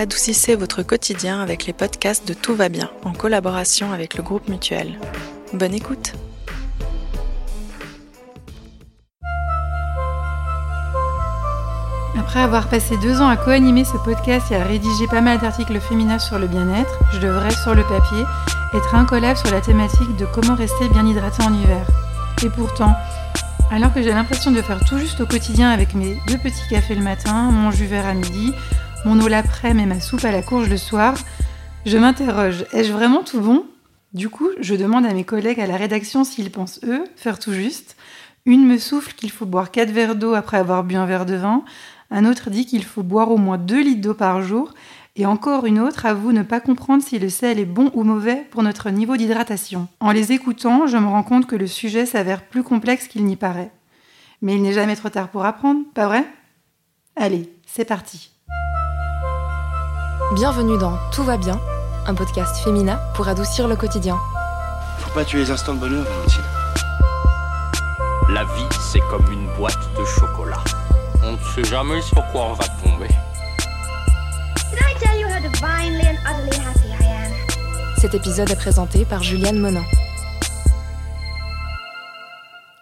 adoucissez votre quotidien avec les podcasts de Tout va bien en collaboration avec le groupe Mutuel. Bonne écoute Après avoir passé deux ans à co-animer ce podcast et à rédiger pas mal d'articles féminins sur le bien-être, je devrais, sur le papier, être incollable sur la thématique de comment rester bien hydraté en hiver. Et pourtant, alors que j'ai l'impression de faire tout juste au quotidien avec mes deux petits cafés le matin, mon jus vert à midi, mon eau l'après-midi et ma soupe à la courge le soir, je m'interroge, ai-je vraiment tout bon? Du coup, je demande à mes collègues à la rédaction s'ils pensent, eux, faire tout juste. Une me souffle qu'il faut boire 4 verres d'eau après avoir bu un verre de vin, un autre dit qu'il faut boire au moins 2 litres d'eau par jour, et encore une autre avoue ne pas comprendre si le sel est bon ou mauvais pour notre niveau d'hydratation. En les écoutant, je me rends compte que le sujet s'avère plus complexe qu'il n'y paraît. Mais il n'est jamais trop tard pour apprendre, pas vrai? Allez, c'est parti. Bienvenue dans Tout va bien, un podcast féminin pour adoucir le quotidien. Faut pas tuer les instants de bonheur, Valentine. La vie, c'est comme une boîte de chocolat. On ne sait jamais sur quoi on va tomber. Cet épisode est présenté par Juliane Monin.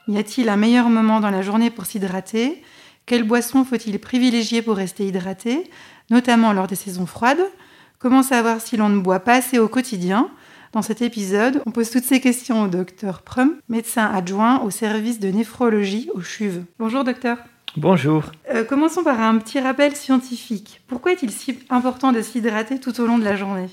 Y a-t-il un meilleur moment dans la journée pour s'hydrater? Quelle boisson faut-il privilégier pour rester hydraté, notamment lors des saisons froides? Comment savoir si l'on ne boit pas assez au quotidien? Dans cet épisode, on pose toutes ces questions au docteur Prum, médecin adjoint au service de néphrologie au CHUV. Bonjour docteur. Bonjour. Euh, commençons par un petit rappel scientifique. Pourquoi est-il si important de s'hydrater tout au long de la journée?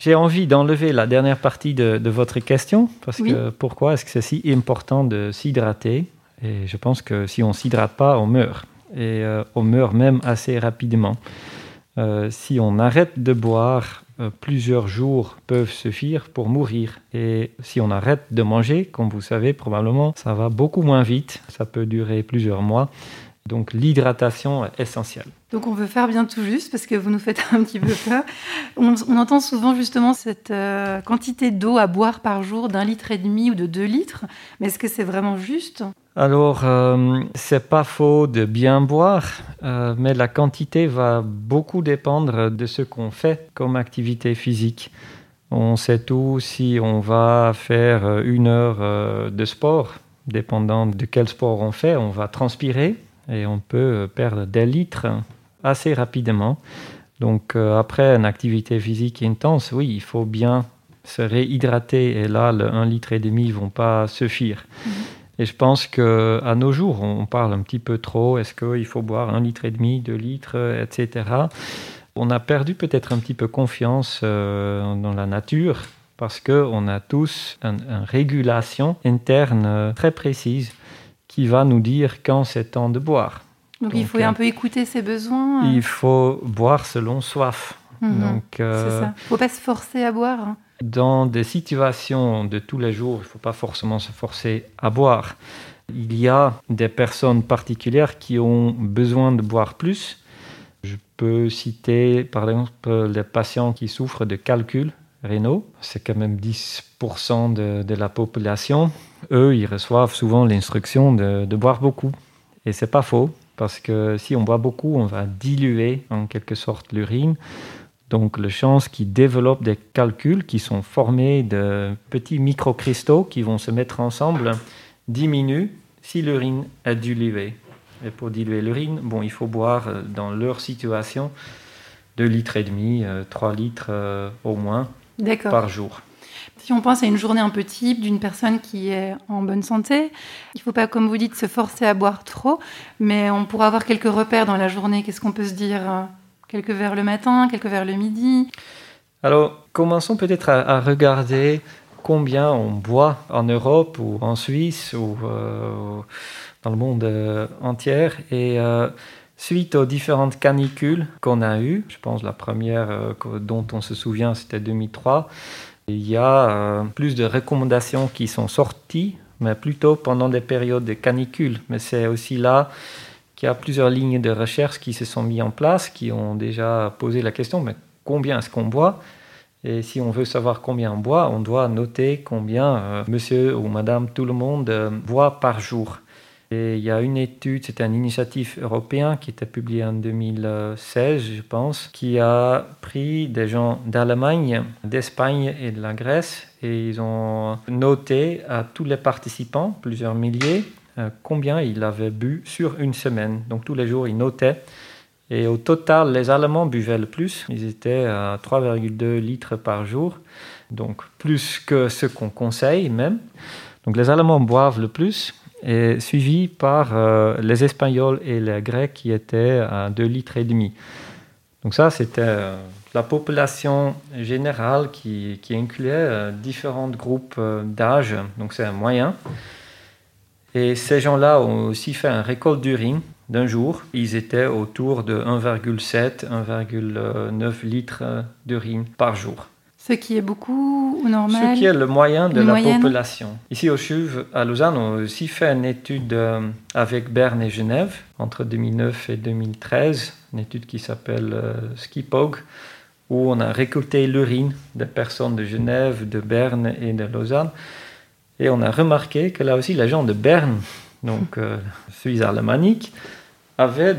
J'ai envie d'enlever la dernière partie de, de votre question, parce Oui. que pourquoi est-ce que c'est si important de s'hydrater? Et je pense que si on ne s'hydrate pas, on meurt. Et euh, on meurt même assez rapidement. Euh, si on arrête de boire, euh, plusieurs jours peuvent suffire pour mourir. Et si on arrête de manger, comme vous savez probablement, ça va beaucoup moins vite. Ça peut durer plusieurs mois. Donc l'hydratation est essentielle. Donc on veut faire bien tout juste parce que vous nous faites un petit peu peur. On, on entend souvent justement cette euh, quantité d'eau à boire par jour d'un litre et demi ou de deux litres. Mais est-ce que c'est vraiment juste? Alors, euh, c'est pas faux de bien boire, euh, mais la quantité va beaucoup dépendre de ce qu'on fait comme activité physique. On sait tout si on va faire une heure euh, de sport, dépendant de quel sport on fait, on va transpirer et on peut perdre des litres assez rapidement. Donc, euh, après une activité physique intense, oui, il faut bien se réhydrater et là, le 1 litre et demi ne vont pas suffire. Et je pense que à nos jours, on parle un petit peu trop. Est-ce qu'il faut boire un litre et demi, deux litres, etc. On a perdu peut-être un petit peu confiance euh, dans la nature parce qu'on a tous une, une régulation interne euh, très précise qui va nous dire quand c'est temps de boire. Donc, il faut euh, un peu écouter ses besoins. Il faut boire selon soif. Mhm. Donc, euh, ça. faut pas se forcer à boire. hein. dans des situations de tous les jours, il ne faut pas forcément se forcer à boire. Il y a des personnes particulières qui ont besoin de boire plus. Je peux citer par exemple les patients qui souffrent de calculs rénaux. C'est quand même 10% de, de la population. Eux, ils reçoivent souvent l'instruction de, boire beaucoup. Et c'est pas faux, parce que si on boit beaucoup, on va diluer en quelque sorte l'urine. Donc, le chance qu'ils développent des calculs qui sont formés de petits microcristaux qui vont se mettre ensemble diminue si l'urine est diluée. Et pour diluer l'urine, bon, il faut boire euh, dans leur situation 2 litres et demi, 3 litres euh, au moins. Par jour. Si on pense à une journée un peu type d'une personne qui est en bonne santé, il ne faut pas, comme vous dites, se forcer à boire trop, mais on pourra avoir quelques repères dans la journée. Qu'est-ce qu'on peut se dire euh, Quelques verres le matin, quelques verres le midi? Alors, commençons peut-être à, à regarder combien on boit en Europe ou en Suisse ou euh, dans le monde euh, entier. Et euh, suite aux différentes canicules qu'on a eues, je pense la première euh, dont on se souvient, c'était 2003, il y a euh, plus de recommandations qui sont sorties, mais plutôt pendant des périodes de canicule. Mais c'est aussi là qu'il y a plusieurs lignes de recherche qui se sont mises en place, qui ont déjà posé la question, mais combien est-ce qu'on boit? Et si on veut savoir combien on boit, on doit noter combien euh, monsieur ou madame, tout le monde boit par jour. Et il y a une étude, c'était une initiative européenne qui était publiée en 2016, je pense, qui a pris des gens d'Allemagne, d'Espagne et de la Grèce et ils ont noté à tous les participants, plusieurs milliers, euh, combien ils avaient bu sur une semaine. Donc tous les jours, ils notaient. Et au total, les Allemands buvaient le plus. Ils étaient à 3,2 litres par jour, donc plus que ce qu'on conseille même. Donc les Allemands boivent le plus et suivi par euh, les Espagnols et les Grecs qui étaient à 2 litres et demi. Donc ça, c'était euh, la population générale qui, qui incluait euh, différents groupes d'âge, donc c'est un moyen. Et ces gens-là ont aussi fait un récolte d'urine d'un jour. Ils étaient autour de 1,7, 1,9 litres d'urine par jour. Ce qui est beaucoup ou normal Ce qui est le moyen de la population. Ici au CHUV, à Lausanne, on a aussi fait une étude euh, avec Berne et Genève entre 2009 et 2013, une étude qui s'appelle euh, Skipog, où on a récolté l'urine des personnes de Genève, de Berne et de Lausanne. Et on a remarqué que là aussi, les gens de Berne, donc euh, Suisse alémanique, avaient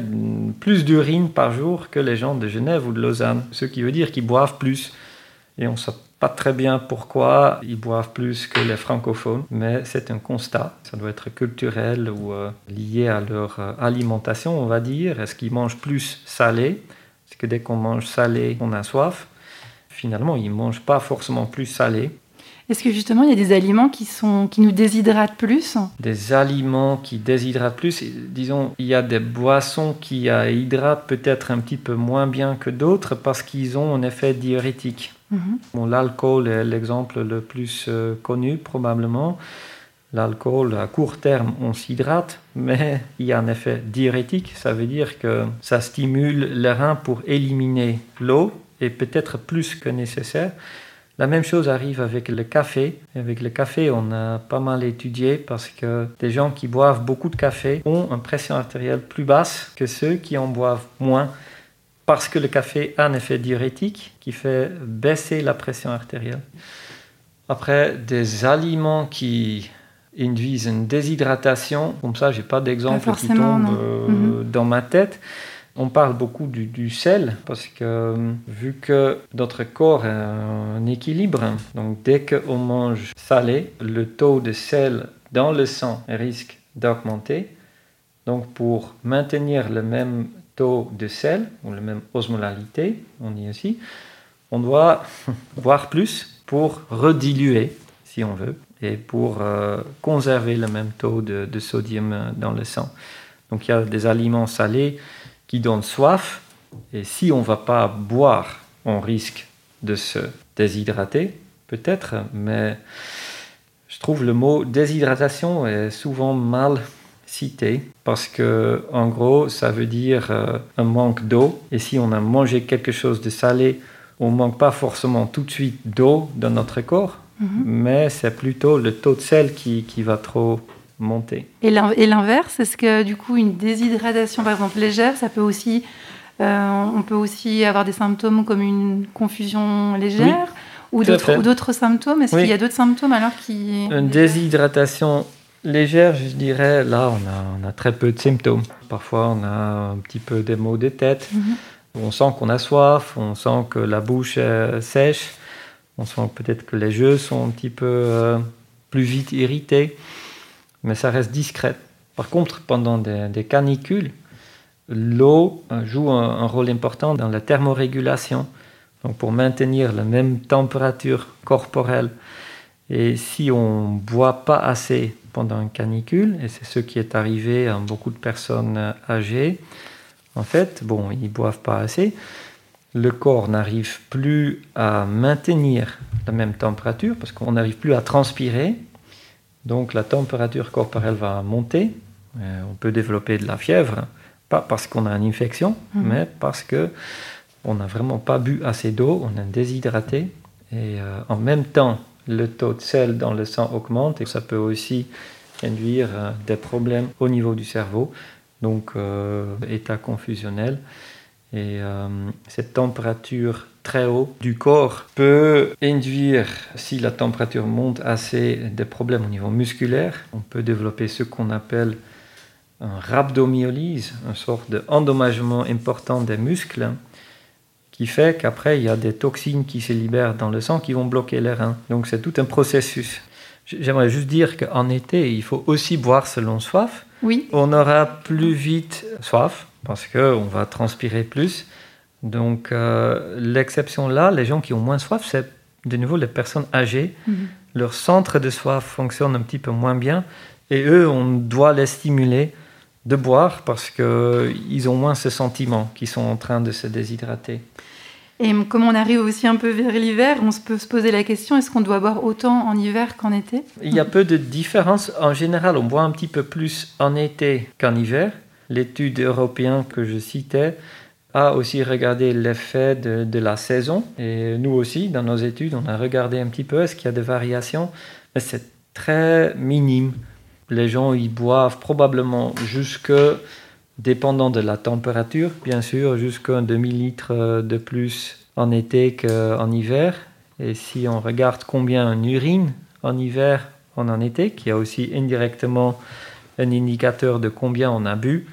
plus d'urine par jour que les gens de Genève ou de Lausanne, ce qui veut dire qu'ils boivent plus. Et on ne sait pas très bien pourquoi ils boivent plus que les francophones, mais c'est un constat. Ça doit être culturel ou euh, lié à leur euh, alimentation, on va dire. Est-ce qu'ils mangent plus salé? Est-ce que dès qu'on mange salé, on a soif Finalement, ils ne mangent pas forcément plus salé. Est-ce que justement il y a des aliments qui, sont, qui nous déshydratent plus? Des aliments qui déshydratent plus. Disons, il y a des boissons qui hydratent peut-être un petit peu moins bien que d'autres parce qu'ils ont un effet diurétique. Mhm. L'alcool est l'exemple le plus euh, connu probablement. L'alcool, à court terme, on s'hydrate, mais il y a un effet diurétique. Ça veut dire que ça stimule les reins pour éliminer l'eau et peut-être plus que nécessaire. La même chose arrive avec le café. Avec le café, on a pas mal étudié parce que des gens qui boivent beaucoup de café ont une pression artérielle plus basse que ceux qui en boivent moins parce que le café a un effet diurétique qui fait baisser la pression artérielle. Après, des aliments qui induisent une déshydratation, comme ça, j'ai pas d'exemple qui tombe euh, mhm. dans ma tête. On parle beaucoup du, sel parce que euh, vu que notre corps a un équilibre, donc dès qu'on mange salé, le taux de sel dans le sang risque d'augmenter. Donc pour maintenir le même taux de sel, ou la même osmolalité, on dit aussi, on doit boire plus pour rediluer, si on veut, et pour euh, conserver le même taux de, sodium euh, dans le sang. Donc il y a des aliments salés qui donnent soif, et si on ne va pas boire, on risque de se déshydrater, peut-être, mais je trouve le mot déshydratation est souvent mal cité parce que en gros ça veut dire euh, un manque d'eau. Et si on a mangé quelque chose de salé on manque pas forcément tout de suite d'eau dans notre corps mhm. mais c'est plutôt le taux de sel qui, qui va trop monter. Et l'inverse est-ce que du coup une déshydratation par exemple légère ça peut aussi euh, on peut aussi avoir des symptômes comme une confusion légère ou d'autres symptômes? Est-ce qu'il y a d'autres symptômes alors qui... Une déshydratation légère, je dirais, là, on a, très peu de symptômes. Parfois, on a un petit peu des maux de tête. Mhm. On sent qu'on a soif, on sent que la bouche est sèche, on sent peut-être que les yeux sont un petit peu euh, plus vite irrités, mais ça reste discret. Par contre, pendant des, canicules, l'eau euh, joue un, un, rôle important dans la thermorégulation, donc pour maintenir la même température corporelle. Et si on ne boit pas assez pendant une canicule, et c'est ce qui est arrivé à beaucoup de personnes âgées. En fait, bon, ils boivent pas assez. Le corps n'arrive plus à maintenir la même température parce qu'on n'arrive plus à transpirer. Donc la température corporelle va monter. Euh, on peut développer de la fièvre, pas parce qu'on a une infection, mhm. mais parce que on n'a vraiment pas bu assez d'eau, on est déshydraté. Et euh, en même temps, le taux de sel dans le sang augmente et ça peut aussi induire euh, des problèmes au niveau du cerveau, donc euh, état confusionnel. Et euh, cette température très haute du corps peut induire, si la température monte assez, des problèmes au niveau musculaire. On peut développer ce qu'on appelle un rhabdomyolyse, une sorte d'endommagement important des muscles, qui fait qu'après, il y a des toxines qui se libèrent dans le sang qui vont bloquer les reins. Donc c'est tout un processus. J'aimerais juste dire qu'en été, il faut aussi boire selon soif. Oui. On aura plus vite soif parce qu'on va transpirer plus. Donc euh, l'exception là, les gens qui ont moins soif, c'est de nouveau les personnes âgées. Mhm. Leur centre de soif fonctionne un petit peu moins bien et eux, on doit les stimuler de boire parce qu'ils ont moins ce sentiment qu'ils sont en train de se déshydrater. Et comme on arrive aussi un peu vers l'hiver, on peut se poser la question est-ce qu'on doit boire autant en hiver qu'en été? Il y a peu de différence. En général, on boit un petit peu plus en été qu'en hiver. L'étude européenne que je citais a aussi regardé l'effet de, de, la saison. Et nous aussi, dans nos études, on a regardé un petit peu est-ce qu'il y a des variations. Mais c'est très minime. Les gens y boivent probablement jusque, dépendant de la température, bien sûr, jusqu'à un demi-litre de plus en été qu'en hiver. Et si on regarde combien on urine en hiver en en été, qui est aussi indirectement un indicateur de combien on a bu,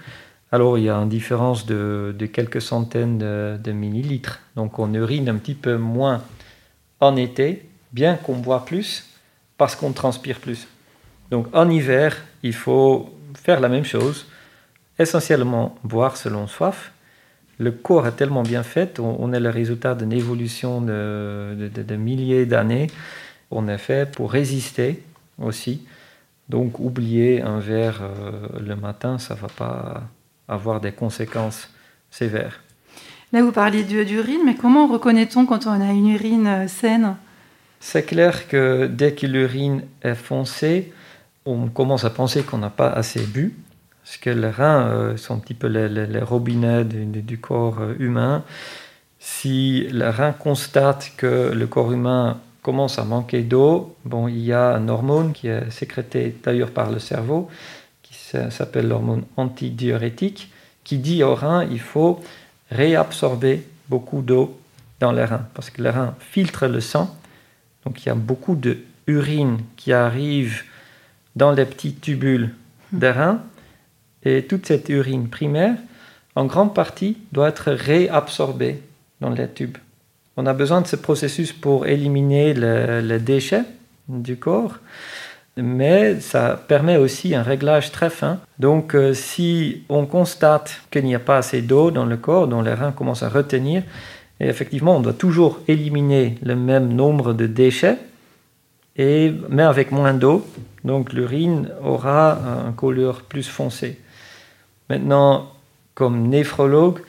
alors il y a une différence de, de quelques centaines de, de, millilitres. Donc on urine un petit peu moins en été, bien qu'on boit plus, parce qu'on transpire plus. Donc en hiver, il faut faire la même chose, essentiellement boire selon soif. Le corps est tellement bien fait, on, on est le résultat d'une évolution de, de, de milliers d'années. On est fait pour résister aussi. Donc oublier un verre euh, le matin, ça ne va pas avoir des conséquences sévères. Là, vous parliez d'urine, mais comment reconnaît-on quand on a une urine euh, saine? C'est clair que dès que l'urine est foncée, on commence à penser qu'on n'a pas assez bu, parce que les reins euh, sont un petit peu les, les, les robinets du, du, corps euh, humain. Si le rein constate que le corps humain commence à manquer d'eau, bon, il y a une hormone qui est sécrétée d'ailleurs par le cerveau, qui s'appelle l'hormone antidiurétique, qui dit au rein il faut réabsorber beaucoup d'eau dans les reins, parce que les reins filtrent le sang, donc il y a beaucoup d'urine qui arrive dans les petits tubules des reins, et toute cette urine primaire, en grande partie, doit être réabsorbée dans les tubes. On a besoin de ce processus pour éliminer les le déchets du corps, mais ça permet aussi un réglage très fin. Donc euh, si on constate qu'il n'y a pas assez d'eau dans le corps, dont les reins commencent à retenir, et effectivement on doit toujours éliminer le même nombre de déchets, et, mais avec moins d'eau, donc l'urine aura un couleur plus foncée. Maintenant, comme néphrologue,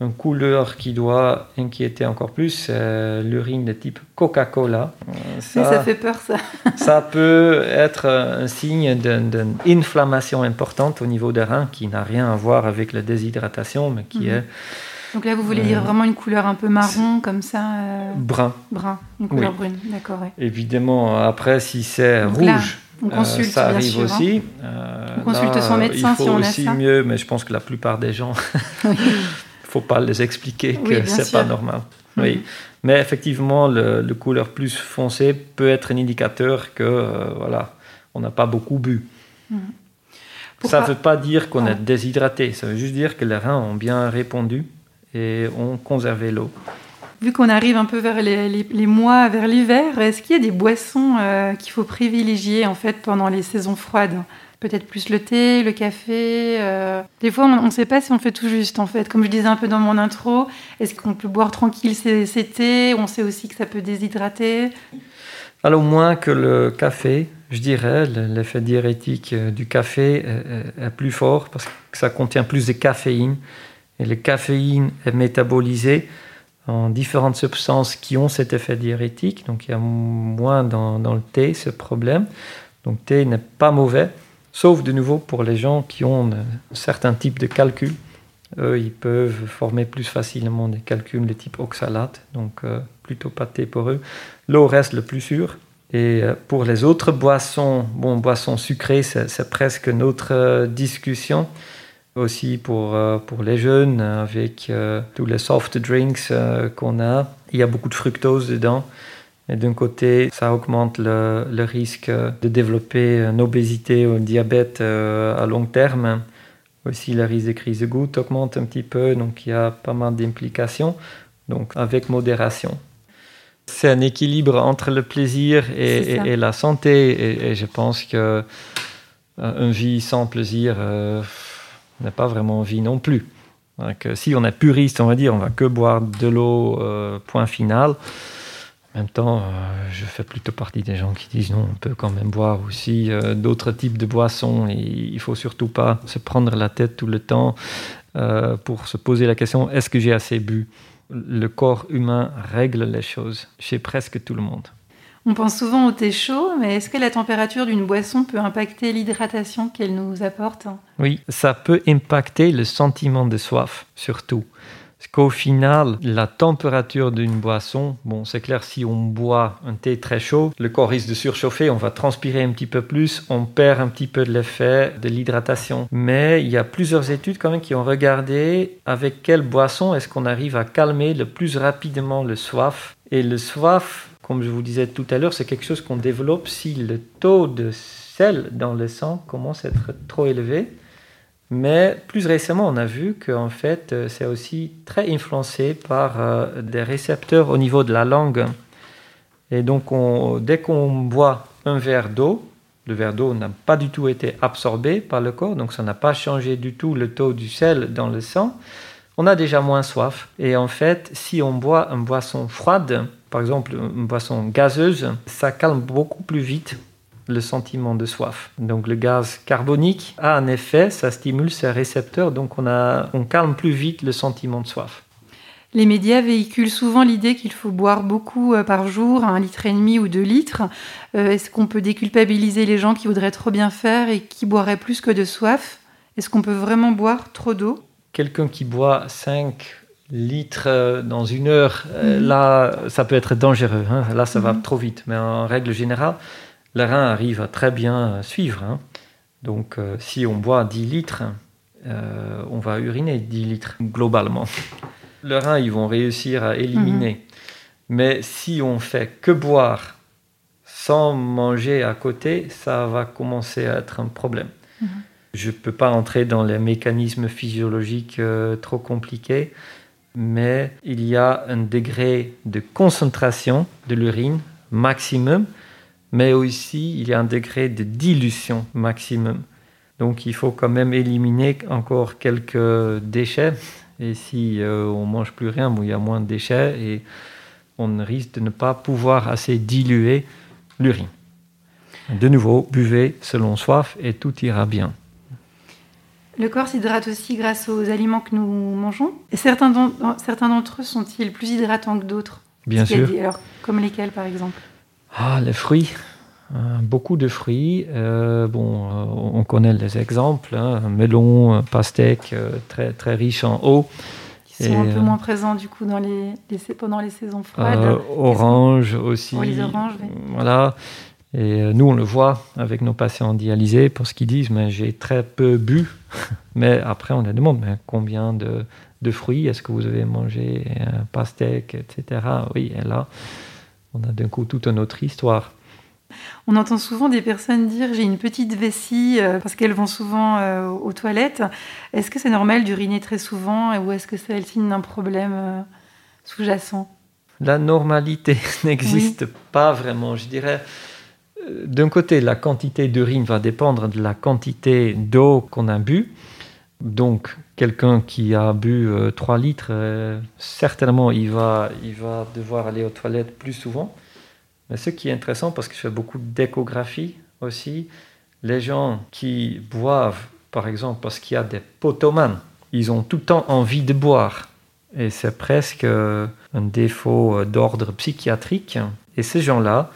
une couleur qui doit inquiéter encore plus, c'est l'urine de type Coca-Cola. Ça, ça fait peur, ça. ça peut être un signe d'une inflammation importante au niveau des reins qui n'a rien à voir avec la déshydratation, mais qui Mhm. est Donc là, vous voulez dire vraiment une couleur un peu marron, comme ça euh, brun. Brun, une couleur Oui. brune, d'accord. ouais. Évidemment, après, si c'est là, rouge, On euh, consulte, ça bien arrive sûr. hein. aussi. Euh, On consulte son médecin il faut si on a aussi ça. mieux, mais je pense que la plupart des gens, il Oui. faut pas les expliquer que Oui, c'est pas normal. Mhm. Oui. Mais effectivement, le, le couleur plus foncée peut être un indicateur que euh, voilà, on n'a pas beaucoup bu. Ça ne veut pas dire qu'on Ah. est déshydraté, ça veut juste dire que les reins ont bien répondu et ont conservé l'eau. Vu qu'on arrive un peu vers les, mois, vers l'hiver, est-ce qu'il y a des boissons euh, qu'il faut privilégier en fait pendant les saisons froides? Peut-être plus le thé, le café. euh, Des fois, on ne sait pas si on fait tout juste en fait. Comme je disais un peu dans mon intro, est-ce qu'on peut boire tranquille ces, ces thés? On sait aussi que ça peut déshydrater. Alors moins que le café, je dirais, le- l'effet diurétique euh, du café est, plus fort parce que ça contient plus de caféine. Et le caféine est métabolisé en différentes substances qui ont cet effet diurétique. Donc il y a moins dans, dans le thé ce problème. Donc thé n'est pas mauvais, sauf de nouveau pour les gens qui ont un certain type de calcul. Eux, ils peuvent former plus facilement des calculs de type oxalate, donc euh, plutôt pas thé pour eux. L'eau reste le plus sûr. Et euh, pour les autres boissons, bon, boissons sucrées, c'est c'est presque notre euh, discussion. Aussi pour, euh, pour les jeunes, avec euh, tous les soft drinks euh, qu'on a, il y a beaucoup de fructose dedans. Et d'un côté, ça augmente le, le risque de développer une obésité ou un diabète à long terme. Aussi, le risque de crise de goutte augmente un petit peu, donc il y a pas mal d'implications, donc avec modération. C'est un équilibre entre le plaisir et, la santé, et, et je pense que une vie sans plaisir n'est pas vraiment vie non plus. Euh, si on est puriste, on va dire, on va que boire de l'eau, euh, point final. En même temps, euh, je fais plutôt partie des gens qui disent non, on peut quand même boire aussi euh, d'autres types de boissons et il faut surtout pas se prendre la tête tout le temps pour se poser la question est-ce que j'ai assez bu? Le corps humain règle les choses chez presque tout le monde. On pense souvent au thé chaud, mais est-ce que la température d'une boisson peut impacter l'hydratation qu'elle nous apporte? Oui, ça peut impacter le sentiment de soif, surtout. Parce qu'au final, la température d'une boisson, bon, c'est clair, si on boit un thé très chaud, le corps risque de surchauffer, on va transpirer un petit peu plus, on perd un petit peu de l'effet de l'hydratation. Mais il y a plusieurs études quand même qui ont regardé avec quelle boisson est-ce qu'on arrive à calmer le plus rapidement le soif. Et le soif, comme je vous disais tout à l'heure, c'est quelque chose qu'on développe si le taux de sel dans le sang commence à être trop élevé. Mais plus récemment, on a vu qu'en fait, euh, c'est aussi très influencé par euh, des récepteurs au niveau de la langue. Et donc, on- dès qu'on boit un verre d'eau, le verre d'eau n'a pas du tout été absorbé par le corps, donc ça n'a pas changé du tout le taux du sel dans le sang. On a déjà moins soif. Et en fait, si on boit une boisson froide, par exemple une boisson gazeuse, ça calme beaucoup plus vite le sentiment de soif. Donc le gaz carbonique a un effet, ça stimule ces récepteurs, donc on, a, on calme plus vite le sentiment de soif. Les médias véhiculent souvent l'idée qu'il faut boire beaucoup euh, par jour, un litre et demi ou deux litres. Euh, Est-ce qu'on peut déculpabiliser les gens qui voudraient trop bien faire et qui boiraient plus que de soif? Est-ce qu'on peut vraiment boire trop d'eau? Quelqu'un qui boit 5 litres euh, dans une heure, euh, là, ça peut être dangereux. hein. Là, ça va Mhm. trop vite. Mais en règle générale, le rein arrive à très bien euh, suivre. hein. Donc, euh, si on boit 10 litres, euh, on va uriner 10 litres globalement. Le rein, ils vont réussir à éliminer. Mais si on fait que boire sans manger à côté, ça va commencer à être un problème. Je ne peux pas entrer dans les mécanismes physiologiques euh, trop compliqués, mais il y a un degré de concentration de l'urine maximum, mais aussi il y a un degré de dilution maximum. Donc il faut quand même éliminer encore quelques déchets. Et si euh, on mange plus rien, il y a moins de déchets et on risque de ne pas pouvoir assez diluer l'urine. De nouveau, buvez selon soif et tout ira bien. Le corps s'hydrate aussi grâce aux aliments que nous mangeons. Et certains d'en- certains d'entre eux sont-ils plus hydratants que d'autres? Bien sûr. des- alors, comme lesquels, par exemple? Ah, les fruits. Euh, beaucoup de fruits. Euh, bon, euh, on connaît les exemples. Hein, melon, pastèque, très, très riche en eau. Qui sont Et, un peu moins présents, du coup, dans les, les- pendant les saisons froides. Orange aussi. Oh, les oranges, oui. Voilà. Et euh, nous, on le voit avec nos patients dialysés parce qu'ils disent mais j'ai très peu bu. mais après, on les demande mais combien de, de fruits est-ce que vous avez mangé euh, Pastèque, etc. Oui, et là, on a d'un coup toute une autre histoire. On entend souvent des personnes dire j'ai une petite vessie euh, parce qu'elles vont souvent aux toilettes. Est-ce que c'est normal d'uriner très souvent ou est-ce que c'est le signe d'un problème sous-jacent? La normalité n'existe pas vraiment, je dirais. D'un côté, la quantité d'urine va dépendre de la quantité d'eau qu'on a bu. Donc, quelqu'un qui a bu euh, 3 litres, euh, certainement, il va, il va devoir aller aux toilettes plus souvent. Mais ce qui est intéressant, parce que je fais beaucoup d'échographie aussi, les gens qui boivent, par exemple, parce qu'il y a des potomanes, ils ont tout le temps envie de boire. Et c'est presque euh, un défaut euh, d'ordre psychiatrique. Et ces gens-là,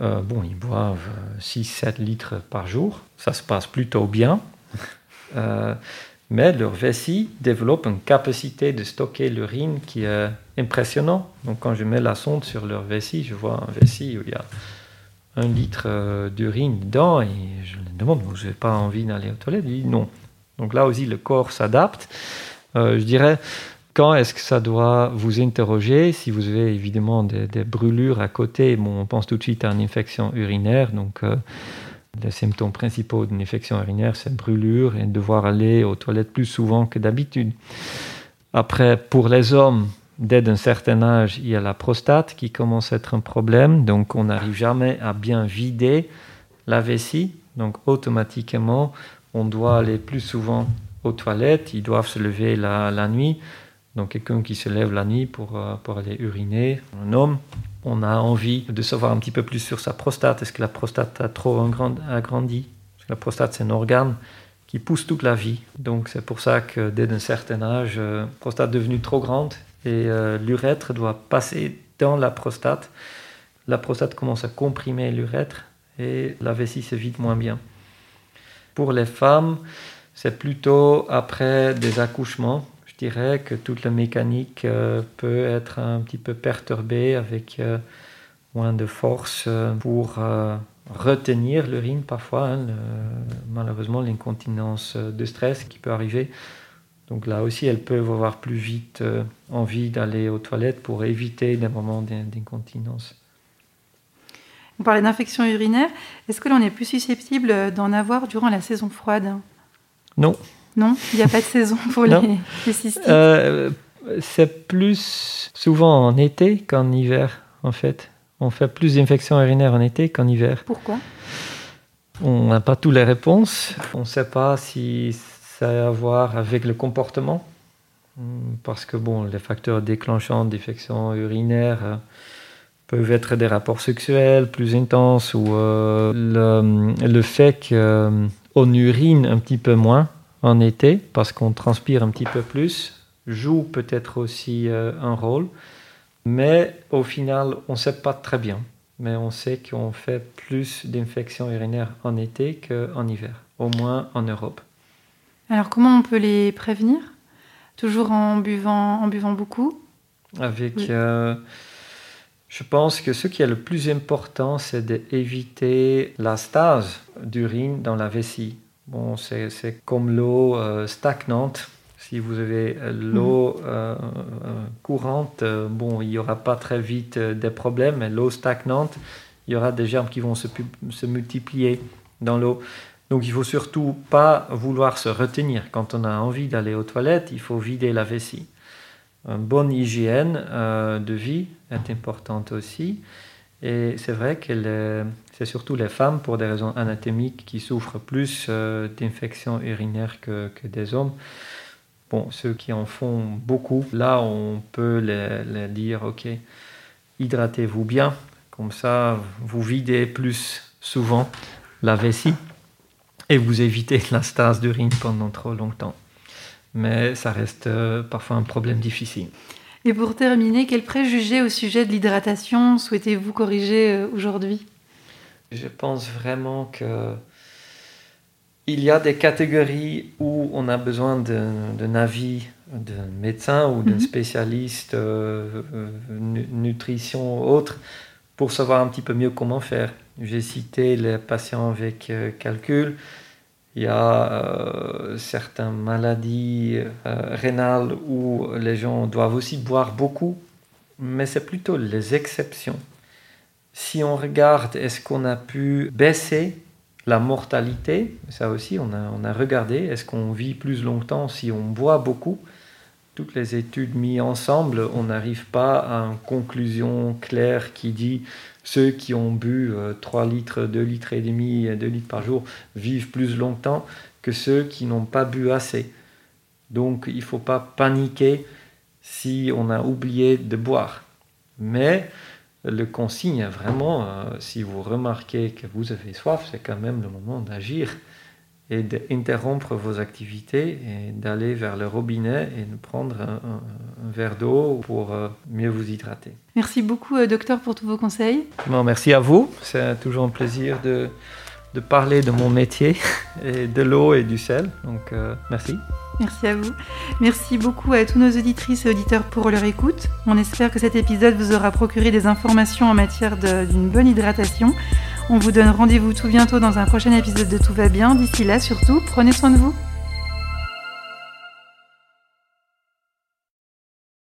euh, bon, ils boivent 6-7 litres par jour. Ça se passe plutôt bien. Euh, mais leur vessie développe une capacité de stocker l'urine qui est impressionnante. Donc quand je mets la sonde sur leur vessie, je vois un vessie où il y a un litre euh, d'urine dedans et je leur demande, vous n'avez pas envie d'aller aux toilettes? Ils disent non. Donc là aussi, le corps s'adapte. Euh, je dirais, quand est-ce que ça doit vous interroger? Si vous avez évidemment des, brûlures à côté, bon, on pense tout de suite à une infection urinaire. Donc, euh, Les symptômes principaux d'une infection urinaire, c'est brûlure et devoir aller aux toilettes plus souvent que d'habitude. Après, pour les hommes, dès un certain âge, il y a la prostate qui commence à être un problème. Donc, on n'arrive jamais à bien vider la vessie. Donc, automatiquement, on doit aller plus souvent aux toilettes. Ils doivent se lever la nuit. Donc, quelqu'un qui se lève la nuit pour, euh, pour aller uriner, un homme, on a envie de savoir un petit peu plus sur sa prostate. Est-ce que la prostate a trop agrandi? La prostate, c'est un organe qui pousse toute la vie. Donc c'est pour ça que dès un certain âge, euh, la prostate est devenue trop grande et euh, l'urètre doit passer dans la prostate. La prostate commence à comprimer l'urètre et la vessie se vide moins bien. Pour les femmes, c'est plutôt après des accouchements je dirais que toute la mécanique euh, peut être un petit peu perturbée avec euh, moins de force euh, pour retenir l'urine parfois. Hein, malheureusement, l'incontinence de stress qui peut arriver. Donc là aussi, elles peuvent avoir plus vite envie d'aller aux toilettes pour éviter des moments d'incontinence. On parlait d'infection urinaire. Est-ce que l'on est plus susceptible d'en avoir durant la saison froide? Non, non, il n'y a pas de saison pour les, cystites. Euh, c'est plus souvent en été qu'en hiver, en fait. On fait plus d'infections urinaires en été qu'en hiver. Pourquoi? On n'a pas toutes les réponses. On ne sait pas si ça a à voir avec le comportement. Parce que bon, les facteurs déclenchants d'infections urinaires euh, peuvent être des rapports sexuels plus intenses ou euh, le, le, fait qu'on urine un petit peu moins en été parce qu'on transpire un petit peu plus, joue peut-être aussi euh, un rôle, mais au final, on ne sait pas très bien. Mais on sait qu'on fait plus d'infections urinaires en été qu'en hiver, au moins en Europe. Alors comment on peut les prévenir? Toujours en buvant, en buvant beaucoup? Avec, euh, je pense que ce qui est le plus important, c'est d'éviter la stase d'urine dans la vessie. Bon, c'est comme l'eau euh, stagnante. Si vous avez euh, l'eau mhm. euh, courante, bon, il n'y aura pas très vite des problèmes, mais l'eau stagnante, il y aura des germes qui vont se, se multiplier dans l'eau. Donc il faut surtout pas vouloir se retenir. Quand on a envie d'aller aux toilettes, il faut vider la vessie. Une bonne hygiène de vie est importante aussi. Et c'est vrai que c'est surtout les femmes, pour des raisons anatomiques, qui souffrent plus euh, d'infections urinaires que, des hommes. Bon, ceux qui en font beaucoup, là, on peut les, dire, OK, hydratez-vous bien, comme ça, vous videz plus souvent la vessie et vous évitez la stase d'urine pendant trop longtemps. Mais ça reste euh, parfois un problème difficile. Et pour terminer, quel préjugé au sujet de l'hydratation souhaitez-vous corriger euh, aujourd'hui? Je pense vraiment que il y a des catégories où on a besoin d'un avis d'un médecin ou d'un mhm. spécialiste euh, euh, nutrition ou autre pour savoir un petit peu mieux comment faire. J'ai cité les patients avec calcul. Il y a euh, certaines maladies euh, rénales où les gens doivent aussi boire beaucoup, mais c'est plutôt les exceptions. Si on regarde, est-ce qu'on a pu baisser la mortalité? Ça aussi, on a, on a regardé. Est-ce qu'on vit plus longtemps si on boit beaucoup? Toutes les études mises ensemble, on n'arrive pas à une conclusion claire qui dit ceux qui ont bu 3 euh, litres, 2 litres et demi, 2 litres par jour vivent plus longtemps que ceux qui n'ont pas bu assez. Donc il ne faut pas paniquer si on a oublié de boire. Mais le consigne vraiment, euh, si vous remarquez que vous avez soif, c'est quand même le moment d'agir et d'interrompre vos activités et d'aller vers le robinet et de prendre un, verre d'eau pour euh, mieux vous hydrater. Merci beaucoup, euh, docteur, pour tous vos conseils. merci à vous. C'est toujours un plaisir de, de, parler de mon métier et de l'eau et du sel. Donc, euh, merci. Merci à vous. Merci beaucoup à tous nos auditrices et auditeurs pour leur écoute. On espère que cet épisode vous aura procuré des informations en matière d'une bonne hydratation. On vous donne rendez-vous tout bientôt dans un prochain épisode de Tout va bien. D'ici là, surtout, prenez soin de vous.